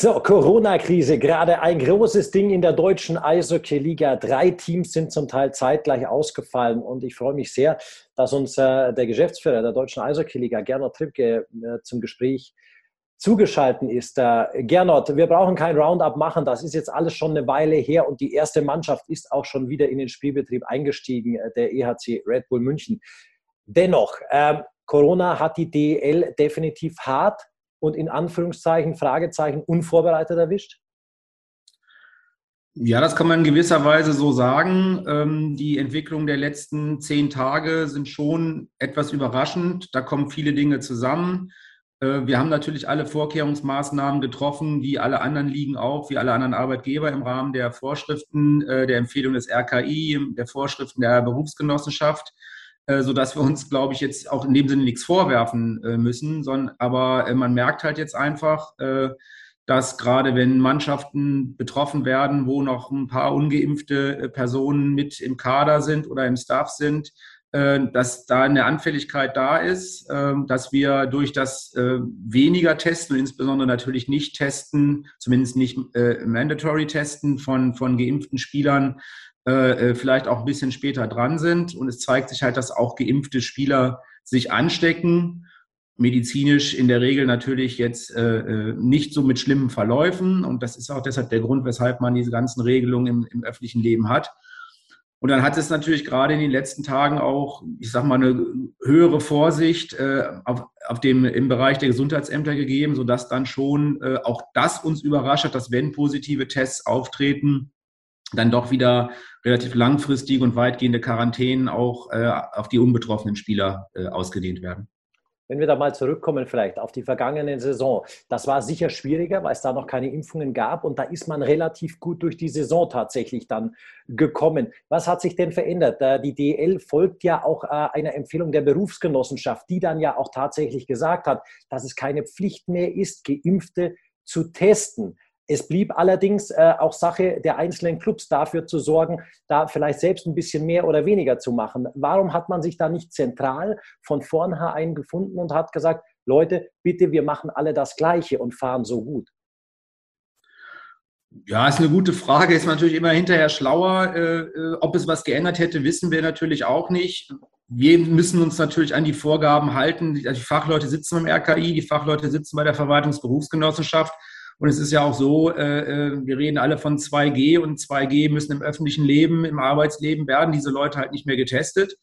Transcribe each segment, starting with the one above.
So, Corona-Krise, gerade ein großes Ding in der deutschen Eishockey-Liga. Drei Teams sind zum Teil zeitgleich ausgefallen und ich freue mich sehr, dass uns äh, der Geschäftsführer der deutschen Eishockey-Liga, Gernot Trippke, äh, zum Gespräch zugeschaltet ist. Äh, Gernot, wir brauchen kein Roundup machen, das ist jetzt alles schon eine Weile her und die erste Mannschaft ist auch schon wieder in den Spielbetrieb eingestiegen, äh, der EHC Red Bull München. Dennoch, ähm, Corona hat die DEL definitiv hart und in Anführungszeichen, Fragezeichen, unvorbereitet erwischt? Ja, das kann man in gewisser Weise so sagen. Ähm, die Entwicklung der letzten zehn Tage sind schon etwas überraschend. Da kommen viele Dinge zusammen. Äh, wir haben natürlich alle Vorkehrungsmaßnahmen getroffen, wie alle anderen Ligen auch, wie alle anderen Arbeitgeber im Rahmen der Vorschriften, äh, der Empfehlung des RKI, der Vorschriften der Berufsgenossenschaft. Äh, sodass wir uns, glaube ich, jetzt auch in dem Sinne nichts vorwerfen äh, müssen, sondern aber äh, man merkt halt jetzt einfach, dass gerade wenn Mannschaften betroffen werden, wo noch ein paar ungeimpfte Personen mit im Kader sind oder im Staff sind, dass da eine Anfälligkeit da ist, dass wir durch das weniger Testen insbesondere natürlich nicht testen, zumindest nicht mandatory testen von, von geimpften Spielern, äh, äh, vielleicht auch ein bisschen später dran sind. Und es zeigt sich halt, dass auch geimpfte Spieler sich anstecken. Medizinisch in der Regel natürlich jetzt äh, nicht so mit schlimmen Verläufen. Und das ist auch deshalb der Grund, weshalb man diese ganzen Regelungen im, im öffentlichen Leben hat. Und dann hat es natürlich gerade in den letzten Tagen auch, ich sag mal, eine höhere Vorsicht äh, auf, auf dem, im Bereich der Gesundheitsämter gegeben, sodass dann schon äh, auch das uns überrascht hat, dass wenn positive Tests auftreten, dann doch wieder relativ langfristige und weitgehende Quarantänen auch äh, auf die unbetroffenen Spieler äh, ausgedehnt werden. Wenn wir da mal zurückkommen vielleicht auf die vergangene Saison, das war sicher schwieriger, weil es da noch keine Impfungen gab und da ist man relativ gut durch die Saison tatsächlich dann gekommen. Was hat sich denn verändert? Die DL folgt ja auch äh, einer Empfehlung der Berufsgenossenschaft, die dann ja auch tatsächlich gesagt hat, dass es keine Pflicht mehr ist, Geimpfte zu testen. Es blieb allerdings äh, auch Sache der einzelnen Clubs dafür zu sorgen, da vielleicht selbst ein bisschen mehr oder weniger zu machen. Warum hat man sich da nicht zentral von vornherein gefunden und hat gesagt, Leute, bitte, wir machen alle das Gleiche und fahren so gut? Ja, ist eine gute Frage. Ist natürlich immer hinterher schlauer. Äh, äh ob es was geändert hätte, wissen wir natürlich auch nicht. Wir müssen uns natürlich an die Vorgaben halten. Die Fachleute sitzen beim RKI, die Fachleute sitzen bei der Verwaltungsberufsgenossenschaft. Und es ist ja auch so, äh, äh wir reden alle von 2G und 2G müssen im öffentlichen Leben, im Arbeitsleben werden diese Leute halt nicht mehr getestet.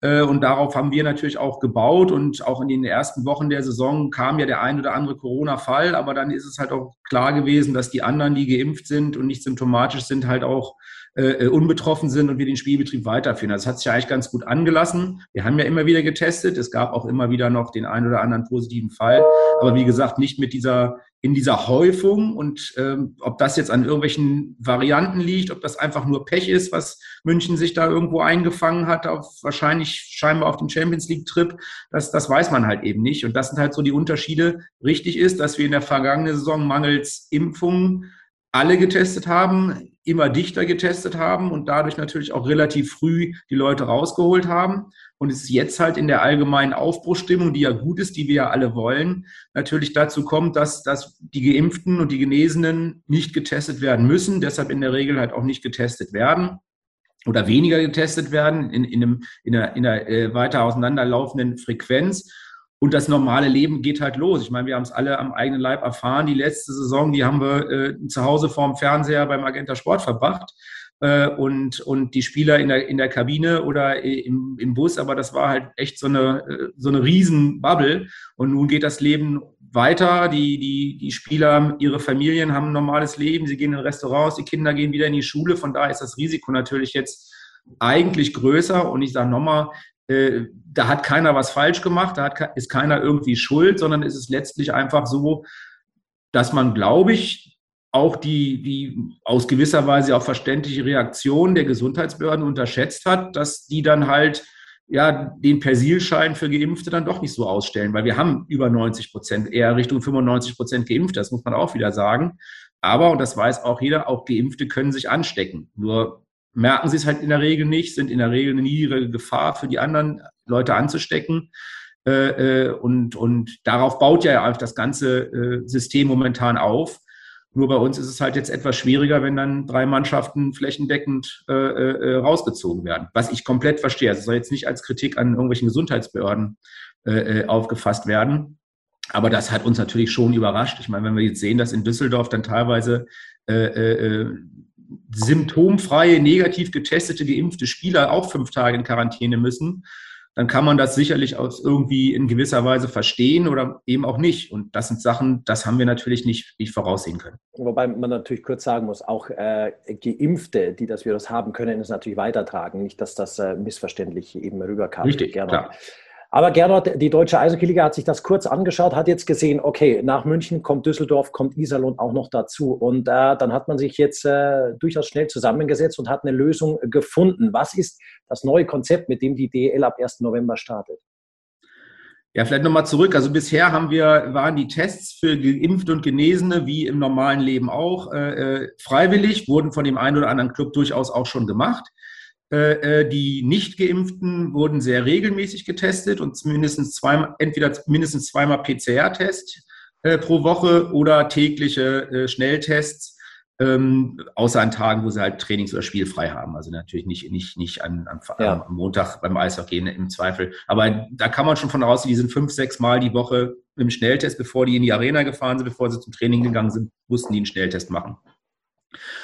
Äh, und darauf haben wir natürlich auch gebaut. Und auch in den ersten Wochen der Saison kam ja der ein oder andere Corona-Fall. Aber dann ist es halt auch klar gewesen, dass die anderen, die geimpft sind und nicht symptomatisch sind, halt auch äh, äh, unbetroffen sind und wir den Spielbetrieb weiterführen. Das hat sich ja eigentlich ganz gut angelassen. Wir haben ja immer wieder getestet. Es gab auch immer wieder noch den einen oder anderen positiven Fall. Aber wie gesagt, nicht mit dieser in dieser Häufung und ähm, ob das jetzt an irgendwelchen Varianten liegt, ob das einfach nur Pech ist, was München sich da irgendwo eingefangen hat, auf wahrscheinlich scheinbar auf dem Champions League Trip, das, das weiß man halt eben nicht. Und das sind halt so die Unterschiede. Richtig ist, dass wir in der vergangenen Saison mangels Impfungen alle getestet haben, immer dichter getestet haben und dadurch natürlich auch relativ früh die Leute rausgeholt haben. Und es jetzt halt in der allgemeinen Aufbruchstimmung, die ja gut ist, die wir ja alle wollen, natürlich dazu kommt, dass, dass die Geimpften und die Genesenen nicht getestet werden müssen, deshalb in der Regel halt auch nicht getestet werden oder weniger getestet werden in, in, einem, in einer, in einer äh, weiter auseinanderlaufenden Frequenz. Und das normale Leben geht halt los. Ich meine, wir haben es alle am eigenen Leib erfahren. Die letzte Saison, die haben wir äh, zu Hause vorm Fernseher beim Agenta Sport verbracht. Äh, und, und die Spieler in der, in der Kabine oder im, im Bus. Aber das war halt echt so eine, äh, so eine Riesenbubble. Und nun geht das Leben weiter. Die, die, die Spieler, ihre Familien haben ein normales Leben. Sie gehen in Restaurants, die Kinder gehen wieder in die Schule. Von daher ist das Risiko natürlich jetzt eigentlich größer. Und ich sage nochmal, äh, da hat keiner was falsch gemacht, da hat, ist keiner irgendwie schuld, sondern es ist letztlich einfach so, dass man, glaube ich, auch die, die aus gewisser Weise auch verständliche Reaktion der Gesundheitsbehörden unterschätzt hat, dass die dann halt ja, den Persilschein für Geimpfte dann doch nicht so ausstellen, weil wir haben über 90 Prozent, eher Richtung 95 Prozent Geimpfte, das muss man auch wieder sagen. Aber, und das weiß auch jeder, auch Geimpfte können sich anstecken. Nur merken sie es halt in der Regel nicht, sind in der Regel eine niedrige Gefahr für die anderen Leute anzustecken. Äh, äh, und, und darauf baut ja das ganze äh, System momentan auf. Nur bei uns ist es halt jetzt etwas schwieriger, wenn dann drei Mannschaften flächendeckend äh, äh, rausgezogen werden. Was ich komplett verstehe. Also es soll jetzt nicht als Kritik an irgendwelchen Gesundheitsbehörden äh, äh, aufgefasst werden. Aber das hat uns natürlich schon überrascht. Ich meine, wenn wir jetzt sehen, dass in Düsseldorf dann teilweise äh, äh, äh symptomfreie, negativ getestete, geimpfte Spieler auch fünf Tage in Quarantäne müssen, dann kann man das sicherlich auch irgendwie in gewisser Weise verstehen oder eben auch nicht. Und das sind Sachen, das haben wir natürlich nicht, nicht voraussehen können. Wobei man natürlich kurz sagen muss, auch äh, Geimpfte, die das Virus haben, können es natürlich weitertragen. Nicht, dass das äh, missverständlich eben rüberkam. Richtig, klar. Aber Gernot, die deutsche Eishockey-Liga hat sich das kurz angeschaut, hat jetzt gesehen, okay, nach München kommt Düsseldorf, kommt Iserlohn auch noch dazu. Und äh, dann hat man sich jetzt äh, durchaus schnell zusammengesetzt und hat eine Lösung gefunden. Was ist das neue Konzept, mit dem die DL ab 1. November startet? Ja, vielleicht nochmal zurück. Also bisher haben wir, waren die Tests für Geimpfte und Genesene wie im normalen Leben auch äh, äh freiwillig, wurden von dem einen oder anderen Club durchaus auch schon gemacht. Äh, äh, die Nicht-Geimpften wurden sehr regelmäßig getestet und mindestens zweimal, entweder mindestens zweimal PCR-Test äh, pro Woche oder tägliche Schnelltests, ähm, außer an Tagen, wo sie halt Trainings- oder Spielfrei haben. Also natürlich nicht, nicht, nicht an, an, ja. am Montag beim Eishockey im Zweifel. Aber da kann man schon von ausgehen, die sind fünf, sechs Mal die Woche im Schnelltest, bevor die in die Arena gefahren sind, bevor sie zum Training gegangen sind, mussten die einen Schnelltest machen.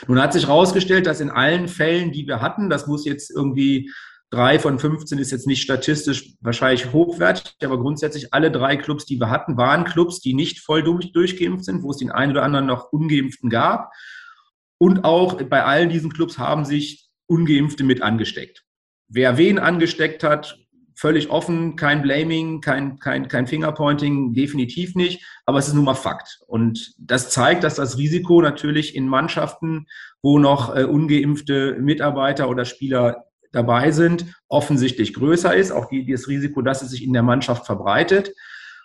Nun hat sich herausgestellt, dass in allen Fällen, die wir hatten, das muss jetzt irgendwie drei von 15 ist jetzt nicht statistisch wahrscheinlich hochwertig, aber grundsätzlich alle drei Clubs, die wir hatten, waren Clubs, die nicht voll durch, durchgeimpft sind, wo es den einen oder anderen noch Ungeimpften gab. Und auch bei allen diesen Clubs haben sich Ungeimpfte mit angesteckt. Wer wen angesteckt hat, völlig offen, kein Blaming, kein, kein, kein Fingerpointing, definitiv nicht, aber es ist nun mal Fakt. Und das zeigt, dass das Risiko natürlich in Mannschaften, wo noch äh, ungeimpfte Mitarbeiter oder Spieler dabei sind, offensichtlich größer ist. Auch die, das Risiko, dass es sich in der Mannschaft verbreitet.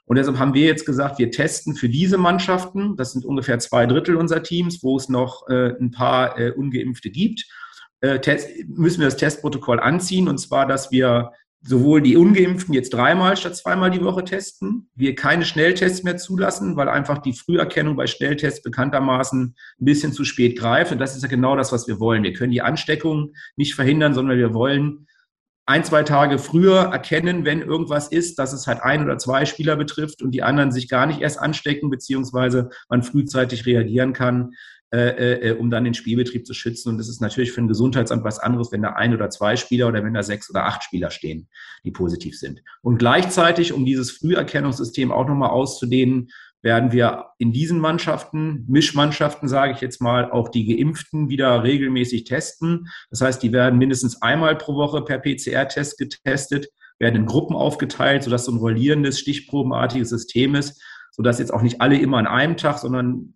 Und deshalb haben wir jetzt gesagt, wir testen für diese Mannschaften, das sind ungefähr zwei Drittel unserer Teams, wo es noch äh, ein paar äh, ungeimpfte gibt, äh, müssen wir das Testprotokoll anziehen. Und zwar, dass wir sowohl die Ungeimpften jetzt dreimal statt zweimal die Woche testen, wir keine Schnelltests mehr zulassen, weil einfach die Früherkennung bei Schnelltests bekanntermaßen ein bisschen zu spät greift. Und das ist ja genau das, was wir wollen. Wir können die Ansteckung nicht verhindern, sondern wir wollen ein, zwei Tage früher erkennen, wenn irgendwas ist, dass es halt ein oder zwei Spieler betrifft und die anderen sich gar nicht erst anstecken, beziehungsweise man frühzeitig reagieren kann, äh, äh, um dann den Spielbetrieb zu schützen. Und das ist natürlich für ein Gesundheitsamt was anderes, wenn da ein oder zwei Spieler oder wenn da sechs oder acht Spieler stehen, die positiv sind. Und gleichzeitig, um dieses Früherkennungssystem auch nochmal auszudehnen, werden wir in diesen Mannschaften, Mischmannschaften sage ich jetzt mal, auch die Geimpften wieder regelmäßig testen. Das heißt, die werden mindestens einmal pro Woche per PCR-Test getestet, werden in Gruppen aufgeteilt, sodass so ein rollierendes, stichprobenartiges System ist, sodass jetzt auch nicht alle immer an einem Tag, sondern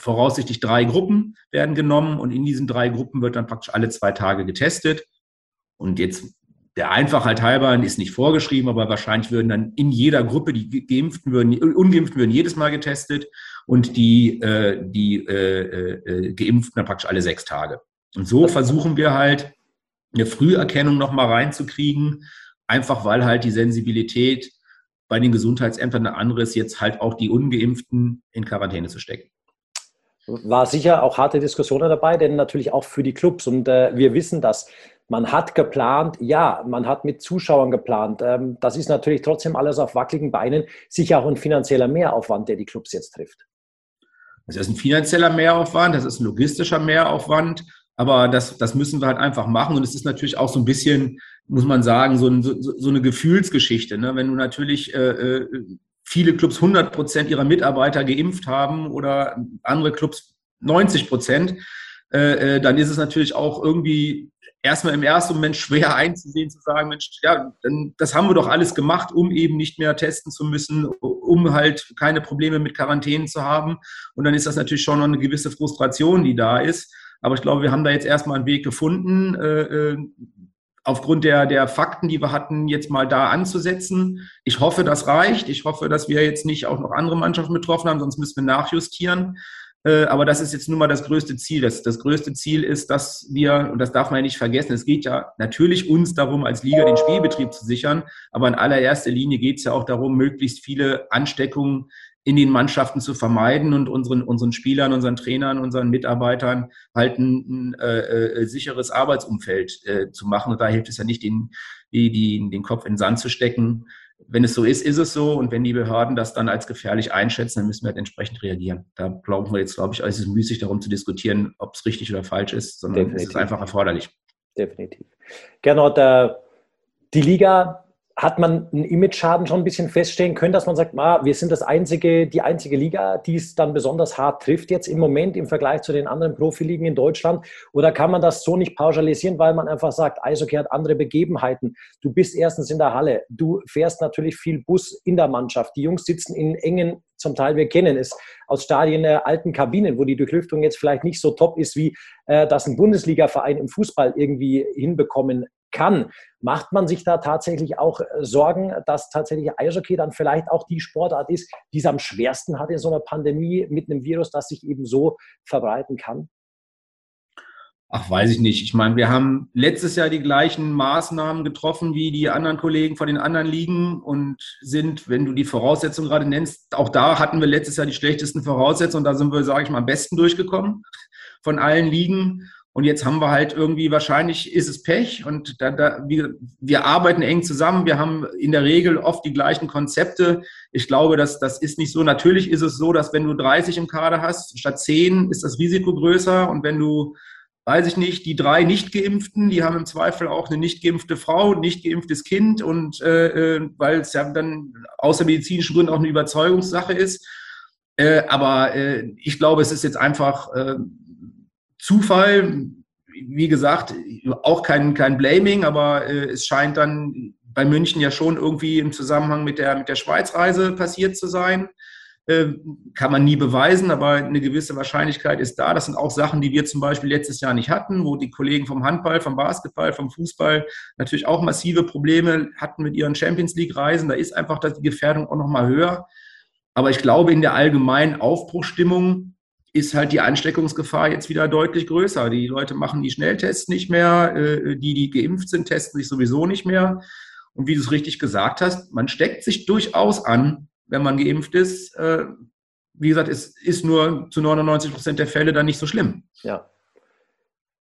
voraussichtlich drei Gruppen werden genommen und in diesen drei Gruppen wird dann praktisch alle zwei Tage getestet. Und jetzt der Einfachheit halber ist nicht vorgeschrieben, aber wahrscheinlich würden dann in jeder Gruppe die Geimpften würden, Ungeimpften würden jedes Mal getestet und die, äh, die äh, äh, Geimpften dann praktisch alle sechs Tage. Und so versuchen wir halt eine Früherkennung nochmal reinzukriegen, einfach weil halt die Sensibilität bei den Gesundheitsämtern eine andere ist, jetzt halt auch die Ungeimpften in Quarantäne zu stecken war sicher auch harte Diskussionen dabei, denn natürlich auch für die Clubs. Und äh, wir wissen das. Man hat geplant, ja, man hat mit Zuschauern geplant. Ähm, das ist natürlich trotzdem alles auf wackeligen Beinen. Sicher auch ein finanzieller Mehraufwand, der die Clubs jetzt trifft. Das ist ein finanzieller Mehraufwand, das ist ein logistischer Mehraufwand. Aber das, das müssen wir halt einfach machen. Und es ist natürlich auch so ein bisschen, muss man sagen, so, ein, so, so eine Gefühlsgeschichte. Ne? Wenn du natürlich äh, äh viele Clubs 100 Prozent ihrer Mitarbeiter geimpft haben oder andere Clubs 90 Prozent, äh, äh, dann ist es natürlich auch irgendwie erstmal im ersten Moment schwer einzusehen, zu sagen, Mensch, ja, das haben wir doch alles gemacht, um eben nicht mehr testen zu müssen, um halt keine Probleme mit Quarantänen zu haben. Und dann ist das natürlich schon noch eine gewisse Frustration, die da ist. Aber ich glaube, wir haben da jetzt erstmal einen Weg gefunden, äh, äh aufgrund der, der Fakten, die wir hatten, jetzt mal da anzusetzen. Ich hoffe, das reicht. Ich hoffe, dass wir jetzt nicht auch noch andere Mannschaften betroffen haben, sonst müssen wir nachjustieren. Äh, aber das ist jetzt nun mal das größte Ziel. Das, das größte Ziel ist, dass wir, und das darf man ja nicht vergessen, es geht ja natürlich uns darum, als Liga den Spielbetrieb zu sichern, aber in allererster Linie geht es ja auch darum, möglichst viele Ansteckungen in den Mannschaften zu vermeiden und unseren, unseren Spielern, unseren Trainern, unseren Mitarbeitern halt ein, ein äh, äh, sicheres Arbeitsumfeld äh, zu machen. Und da hilft es ja nicht, den, die, die, den Kopf in den Sand zu stecken. Wenn es so ist, ist es so. Und wenn die Behörden das dann als gefährlich einschätzen, dann müssen wir halt entsprechend reagieren. Da glauben wir jetzt, glaube ich, es ist müßig darum zu diskutieren, ob es richtig oder falsch ist, sondern Definitiv. es ist einfach erforderlich. Definitiv. Gernot, äh, die Liga hat man einen Image-Schaden schon ein bisschen feststellen können, dass man sagt, ah, wir sind das einzige, die einzige Liga, die es dann besonders hart trifft jetzt im Moment im Vergleich zu den anderen Profiligen in Deutschland? Oder kann man das so nicht pauschalisieren, weil man einfach sagt, Eishockey hat andere Begebenheiten. Du bist erstens in der Halle, du fährst natürlich viel Bus in der Mannschaft. Die Jungs sitzen in engen, zum Teil, wir kennen es aus Stadien der alten Kabinen, wo die Durchlüftung jetzt vielleicht nicht so top ist, wie äh, das ein Bundesliga-Verein im Fußball irgendwie hinbekommen kann. Macht man sich da tatsächlich auch äh, Sorgen, dass tatsächlich Eishockey dann vielleicht auch die Sportart ist, die es am schwersten hat in so einer Pandemie mit einem Virus, das sich eben so verbreiten kann? Ach, weiß ich nicht. Ich meine, wir haben letztes Jahr die gleichen Maßnahmen getroffen wie die anderen Kollegen von den anderen Ligen und sind, wenn du die Voraussetzungen gerade nennst, auch da hatten wir letztes Jahr die schlechtesten Voraussetzungen. Da sind wir, sage ich mal, am besten durchgekommen von allen Ligen. Und jetzt haben wir halt irgendwie, wahrscheinlich ist es Pech und da, da, wir, wir arbeiten eng zusammen. Wir haben in der Regel oft die gleichen Konzepte. Ich glaube, dass das ist nicht so. Natürlich ist es so, dass wenn du 30 im Kader hast, statt 10 ist das Risiko größer. Und wenn du, weiß ich nicht, die drei Nicht-Geimpften, die haben im Zweifel auch eine nicht geimpfte Frau, nicht geimpftes Kind und äh, äh weil es ja dann außer medizinischen Gründen auch eine Überzeugungssache ist. Äh, aber äh, ich glaube, es ist jetzt einfach äh, Zufall, wie gesagt, auch kein, kein Blaming, aber äh, es scheint dann bei München ja schon irgendwie im Zusammenhang mit der, mit der Schweizreise passiert zu sein. Äh, kann man nie beweisen, aber eine gewisse Wahrscheinlichkeit ist da. Das sind auch Sachen, die wir zum Beispiel letztes Jahr nicht hatten, wo die Kollegen vom Handball, vom Basketball, vom Fußball natürlich auch massive Probleme hatten mit ihren Champions League-Reisen. Da ist einfach die Gefährdung auch nochmal höher. Aber ich glaube, in der allgemeinen Aufbruchstimmung ist halt die Ansteckungsgefahr jetzt wieder deutlich größer. Die Leute machen die Schnelltests nicht mehr, äh, die, die geimpft sind, testen sich sowieso nicht mehr. Und wie du es richtig gesagt hast, man steckt sich durchaus an, wenn man geimpft ist. Äh, wie gesagt, es ist nur zu 99 Prozent der Fälle dann nicht so schlimm. Ja.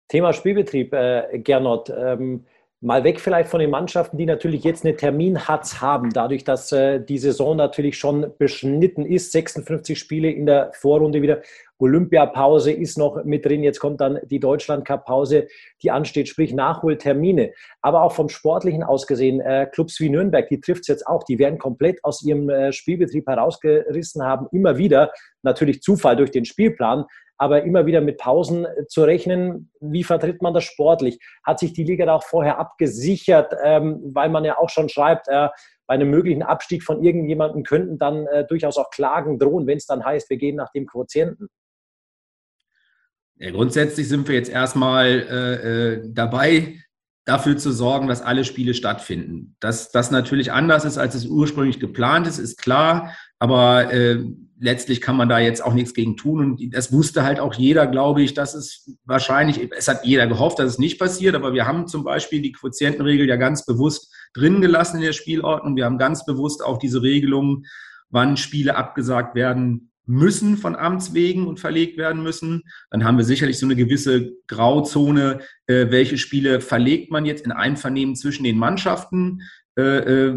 Thema Spielbetrieb, äh, Gernot. Ähm, Mal weg vielleicht von den Mannschaften, die natürlich jetzt eine Terminhatz haben, dadurch, dass äh, die Saison natürlich schon beschnitten ist. 56 Spiele in der Vorrunde wieder. Olympiapause ist noch mit drin. Jetzt kommt dann die Deutschland-Cup-Pause, die ansteht, sprich Nachholtermine. Aber auch vom Sportlichen aus gesehen, äh, Clubs wie Nürnberg, die trifft es jetzt auch. Die werden komplett aus ihrem äh, Spielbetrieb herausgerissen haben. Immer wieder, natürlich Zufall durch den Spielplan, aber immer wieder mit Pausen äh, zu rechnen. Wie vertritt man das sportlich? Hat sich die Liga da auch vorher abgesichert, ähm, weil man ja auch schon schreibt, äh, bei einem möglichen Abstieg von irgendjemandem könnten dann äh, durchaus auch Klagen drohen, wenn es dann heißt, wir gehen nach dem Quotienten. Ja, grundsätzlich sind wir jetzt erstmal äh, dabei, dafür zu sorgen, dass alle Spiele stattfinden. Dass das natürlich anders ist, als es ursprünglich geplant ist, ist klar. Aber äh, letztlich kann man da jetzt auch nichts gegen tun. Und das wusste halt auch jeder, glaube ich, dass es wahrscheinlich, es hat jeder gehofft, dass es nicht passiert. Aber wir haben zum Beispiel die Quotientenregel ja ganz bewusst drin gelassen in der Spielordnung. Wir haben ganz bewusst auch diese Regelungen, wann Spiele abgesagt werden müssen von Amts wegen und verlegt werden müssen. Dann haben wir sicherlich so eine gewisse Grauzone, äh, welche Spiele verlegt man jetzt in Einvernehmen zwischen den Mannschaften, äh, äh,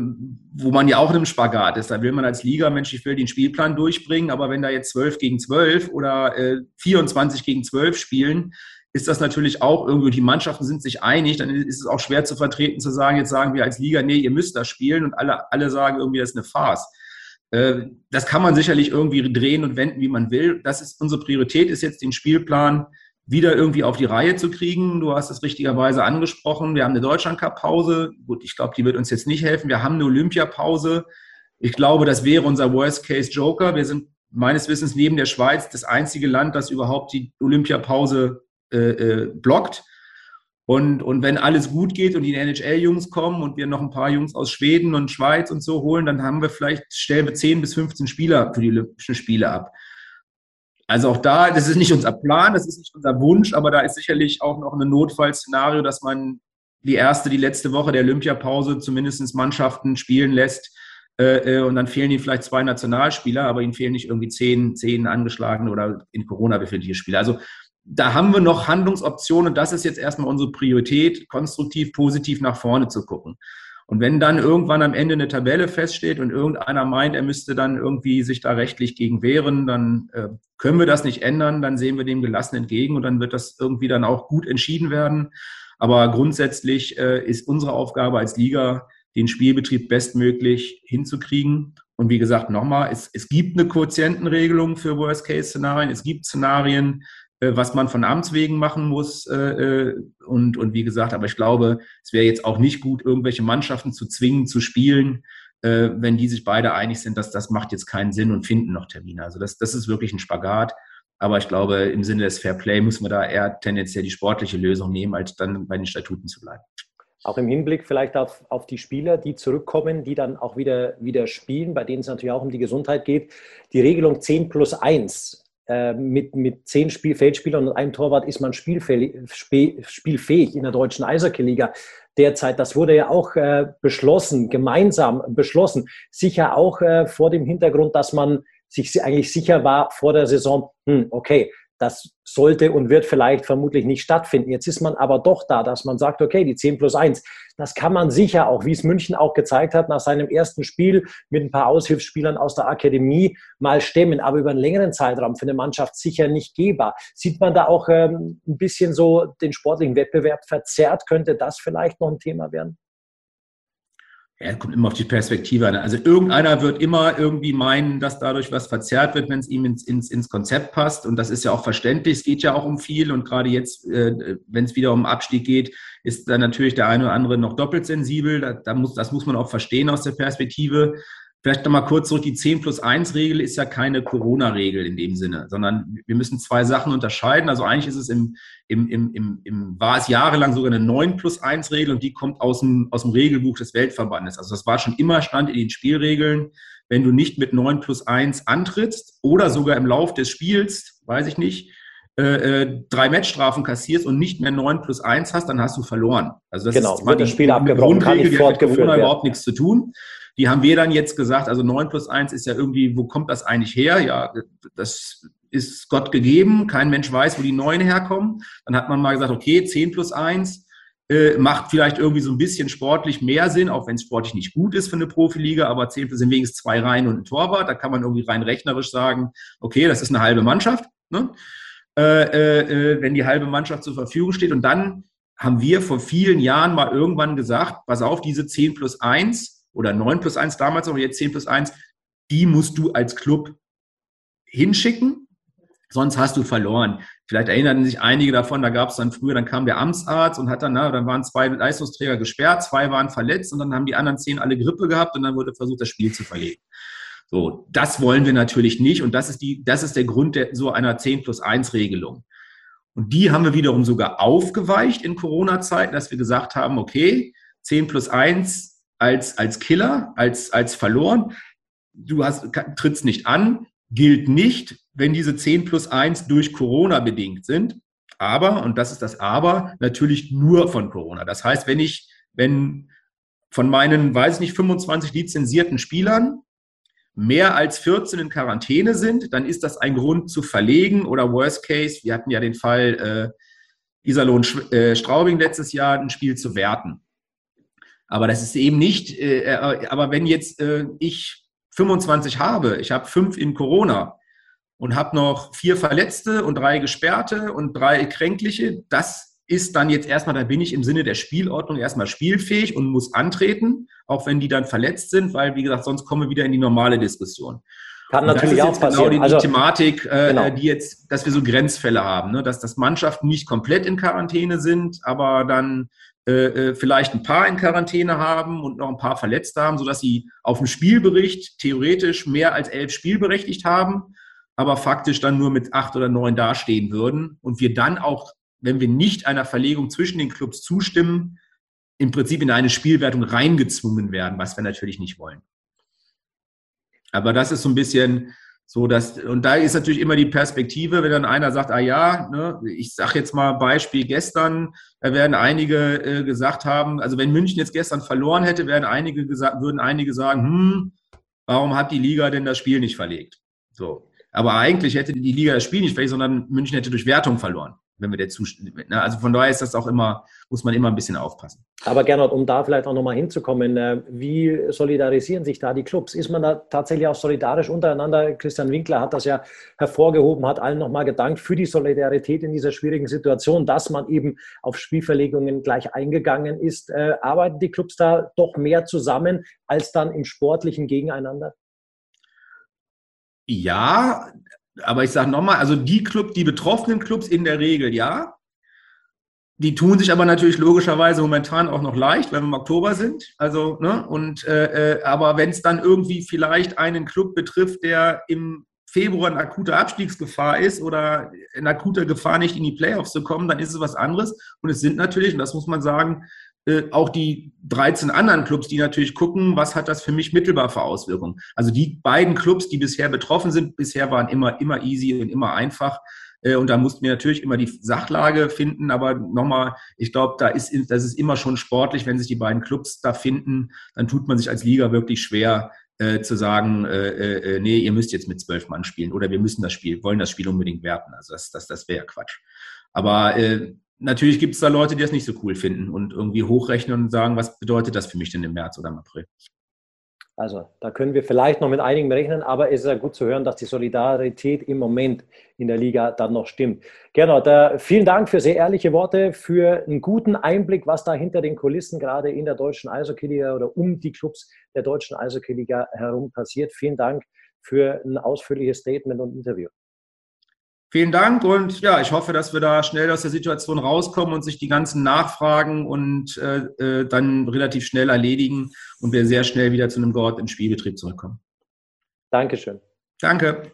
wo man ja auch in einem Spagat ist. Da will man als Liga, Mensch, ich will den Spielplan durchbringen, aber wenn da jetzt 12 gegen 12 oder äh, 24 gegen 12 spielen, ist das natürlich auch irgendwie, die Mannschaften sind sich einig, dann ist es auch schwer zu vertreten, zu sagen, jetzt sagen wir als Liga, nee, ihr müsst das spielen und alle, alle sagen irgendwie, das ist eine Farce. Äh, das kann man sicherlich irgendwie drehen und wenden, wie man will. Das ist unsere Priorität, ist jetzt den Spielplan wieder irgendwie auf die Reihe zu kriegen. Du hast es richtigerweise angesprochen. Wir haben eine Deutschland-Cup-Pause. Gut, ich glaube, die wird uns jetzt nicht helfen. Wir haben eine Olympiapause. Ich glaube, das wäre unser Worst-Case-Joker. Wir sind meines Wissens neben der Schweiz das einzige Land, das überhaupt die Olympiapause äh, äh, blockt. Und, und wenn alles gut geht und die NHL-Jungs kommen und wir noch ein paar Jungs aus Schweden und Schweiz und so holen, dann haben wir vielleicht, stellen wir 10 bis 15 Spieler für die Olympischen Spiele ab. Also auch da, das ist nicht unser Plan, das ist nicht unser Wunsch, aber da ist sicherlich auch noch ein Notfallszenario, dass man die erste, die letzte Woche der Olympiapause zumindest Mannschaften spielen lässt, Äh, äh, und dann fehlen ihnen vielleicht zwei Nationalspieler, aber ihnen fehlen nicht irgendwie zehn, zehn angeschlagene oder in Corona befindliche Spieler. Also da haben wir noch Handlungsoptionen und das ist jetzt erstmal unsere Priorität, konstruktiv, positiv nach vorne zu gucken. Und wenn dann irgendwann am Ende eine Tabelle feststeht und irgendeiner meint, er müsste dann irgendwie sich da rechtlich gegen wehren, dann äh, können wir das nicht ändern, dann sehen wir dem gelassen entgegen und dann wird das irgendwie dann auch gut entschieden werden. Aber grundsätzlich äh, ist unsere Aufgabe als Liga, den Spielbetrieb bestmöglich hinzukriegen. Und wie gesagt, nochmal, es, es gibt eine Quotientenregelung für Worst-Case-Szenarien. Es gibt Szenarien, was man von Amts wegen machen muss. Äh, äh, und, und wie gesagt, aber ich glaube, es wäre jetzt auch nicht gut, irgendwelche Mannschaften zu zwingen, zu spielen, wenn die sich beide einig sind, dass das macht jetzt keinen Sinn und finden noch Termine. Also das, das ist wirklich ein Spagat. Aber ich glaube, im Sinne des Fair Play müssen wir da eher tendenziell die sportliche Lösung nehmen, als dann bei den Statuten zu bleiben. Auch im Hinblick vielleicht auf, auf die Spieler, die zurückkommen, die dann auch wieder, wieder spielen, bei denen es natürlich auch um die Gesundheit geht. Die Regelung 10 plus 1 äh, mit, mit 10 Spiel Feldspielern und einem Torwart ist man spielfähig, spielfähig in der deutschen Eishockey-Liga derzeit. Das wurde ja auch äh, beschlossen, gemeinsam beschlossen. Sicher auch äh, vor dem Hintergrund, dass man sich eigentlich sicher war vor der Saison, hm, okay, das sollte und wird vielleicht vermutlich nicht stattfinden. Jetzt ist man aber doch da, dass man sagt, okay, die 10 plus 1, das kann man sicher auch, wie es München auch gezeigt hat, nach seinem ersten Spiel mit ein paar Aushilfsspielern aus der Akademie mal stemmen, aber über einen längeren Zeitraum für eine Mannschaft sicher nicht gehbar. Sieht man da auch ähm, ein bisschen so den sportlichen Wettbewerb verzerrt? Könnte das vielleicht noch ein Thema werden? Ja, kommt immer auf die Perspektive an. Also irgendeiner wird immer irgendwie meinen, dass dadurch was verzerrt wird, wenn es ihm ins, ins, ins Konzept passt. Und das ist ja auch verständlich. Es geht ja auch um viel. Und gerade jetzt, äh, wenn es wieder um Abstieg geht, ist dann natürlich der eine oder andere noch doppelt sensibel. Da, da muss, das muss man auch verstehen aus der Perspektive. Vielleicht nochmal kurz zurück, die 10 plus 1 Regel ist ja keine Corona-Regel in dem Sinne, sondern wir müssen zwei Sachen unterscheiden. Also eigentlich ist es im, im, im, im, im war es jahrelang sogar eine 9 plus 1 Regel und die kommt aus dem, aus dem Regelbuch des Weltverbandes. Also das war schon immer Stand in den Spielregeln. Wenn du nicht mit 9 plus 1 antrittst oder sogar im Lauf des Spiels, weiß ich nicht, äh, äh drei Matchstrafen kassierst und nicht mehr 9 plus 1 hast, dann hast du verloren. Also das genau, ist wird das Spiel abgebrochen, kann nicht fortgeführt Corona überhaupt nichts zu tun. Die haben wir dann jetzt gesagt, also 9 plus 1 ist ja irgendwie, wo kommt das eigentlich her? Ja, das ist Gott gegeben, kein Mensch weiß, wo die 9 herkommen. Dann hat man mal gesagt, okay, 10 plus 1 äh, macht vielleicht irgendwie so ein bisschen sportlich mehr Sinn, auch wenn es sportlich nicht gut ist für eine Profiliga, aber 10 plus sind wenigstens zwei Reihen und ein Torwart. Da kann man irgendwie rein rechnerisch sagen, okay, das ist eine halbe Mannschaft, ne? äh, äh, äh wenn die halbe Mannschaft zur Verfügung steht. Und dann haben wir vor vielen Jahren mal irgendwann gesagt, pass auf, diese 10 plus 1 oder 9 plus 1 damals noch, jetzt 10 plus 1, die musst du als Club hinschicken, sonst hast du verloren. Vielleicht erinnern sich einige davon, da gab es dann früher, dann kam der Amtsarzt und hat dann, na, dann waren zwei Leistungsträger gesperrt, zwei waren verletzt und dann haben die anderen zehn alle Grippe gehabt und dann wurde versucht, das Spiel zu verlegen. So, das wollen wir natürlich nicht und das ist, die, das ist der Grund der, so einer 10 plus 1 Regelung. Und die haben wir wiederum sogar aufgeweicht in Corona-Zeiten, dass wir gesagt haben, okay, 10 plus 1 als, als Killer, als, als verloren. Du hast, trittst nicht an, gilt nicht, wenn diese 10 plus 1 durch Corona bedingt sind. Aber, und das ist das Aber, natürlich nur von Corona. Das heißt, wenn ich, wenn von meinen, weiß ich nicht, 25 lizenzierten Spielern mehr als 14 in Quarantäne sind, dann ist das ein Grund zu verlegen oder Worst Case, wir hatten ja den Fall äh, Iserlohn äh, Straubing letztes Jahr, ein Spiel zu werten. Aber das ist eben nicht, äh, äh, aber wenn jetzt äh, ich 25 habe, ich habe fünf in Corona und habe noch vier Verletzte und drei Gesperrte und drei Kränkliche, das ist dann jetzt erstmal, da bin ich im Sinne der Spielordnung erstmal spielfähig und muss antreten, auch wenn die dann verletzt sind, weil, wie gesagt, sonst kommen wir wieder in die normale Diskussion. Kann und natürlich auch genau passieren. Genau die, also, Thematik, äh, genau. die jetzt, dass wir so Grenzfälle haben, ne? dass, dass Mannschaften nicht komplett in Quarantäne sind, aber dann äh, äh, vielleicht ein paar in Quarantäne haben und noch ein paar verletzt haben, sodass sie auf dem Spielbericht theoretisch mehr als elf spielberechtigt haben, aber faktisch dann nur mit acht oder neun dastehen würden und wir dann auch, wenn wir nicht einer Verlegung zwischen den Clubs zustimmen, im Prinzip in eine Spielwertung reingezwungen werden, was wir natürlich nicht wollen. Aber das ist so ein bisschen so, dass, und da ist natürlich immer die Perspektive, wenn dann einer sagt, ah ja, ne, ich sage jetzt mal Beispiel gestern, da werden einige äh, gesagt haben, also wenn München jetzt gestern verloren hätte, werden einige gesagt, würden einige sagen, hm, warum hat die Liga denn das Spiel nicht verlegt? So. Aber eigentlich hätte die Liga das Spiel nicht verlegt, sondern München hätte durch Wertung verloren wenn wir der zustimmen. Ne? Also von daher ist das auch immer, muss man immer ein bisschen aufpassen. Aber Gernot, um da vielleicht auch nochmal hinzukommen, äh, wie solidarisieren sich da die Clubs? Ist man da tatsächlich auch solidarisch untereinander? Christian Winkler hat das ja hervorgehoben, hat allen nochmal gedankt für die Solidarität in dieser schwierigen Situation, dass man eben auf Spielverlegungen gleich eingegangen ist. Äh, arbeiten die Clubs da doch mehr zusammen als dann im sportlichen Gegeneinander? Ja, aber ich sage nochmal, also die Club, die betroffenen Clubs in der Regel ja. Die tun sich aber natürlich logischerweise momentan auch noch leicht, weil wir im Oktober sind. Also, ne, und äh, äh aber wenn es dann irgendwie vielleicht einen Club betrifft, der im Februar in akuter Abstiegsgefahr ist oder in akuter Gefahr nicht in die Playoffs zu kommen, dann ist es was anderes. Und es sind natürlich, und das muss man sagen, äh, auch die 13 anderen Clubs, die natürlich gucken, was hat das für mich mittelbar für Auswirkungen. Also die beiden Clubs, die bisher betroffen sind, bisher waren immer, immer easy und immer einfach. Äh, und da mussten wir natürlich immer die Sachlage finden. Aber nochmal, ich glaube, da ist, das ist immer schon sportlich, wenn sich die beiden Clubs da finden, dann tut man sich als Liga wirklich schwer, äh, zu sagen, äh, äh, nee, ihr müsst jetzt mit zwölf Mann spielen oder wir müssen das Spiel, wollen das Spiel unbedingt werten. Also das, das, das wäre Quatsch. Aber äh, natürlich gibt es da Leute, die das nicht so cool finden und irgendwie hochrechnen und sagen, was bedeutet das für mich denn im März oder im April? Also da können wir vielleicht noch mit einigen rechnen, aber es ist ja gut zu hören, dass die Solidarität im Moment in der Liga dann noch stimmt. Gernot, äh, vielen Dank für sehr ehrliche Worte, für einen guten Einblick, was da hinter den Kulissen gerade in der deutschen Eishockey-Liga oder um die Clubs der deutschen Eishockey-Liga herum passiert. Vielen Dank für ein ausführliches Statement und Interview. Vielen Dank und ja, ich hoffe, dass wir da schnell aus der Situation rauskommen und sich die ganzen Nachfragen und äh, äh, dann relativ schnell erledigen und wir sehr schnell wieder zu einem geordneten Spielbetrieb zurückkommen. Dankeschön. Danke.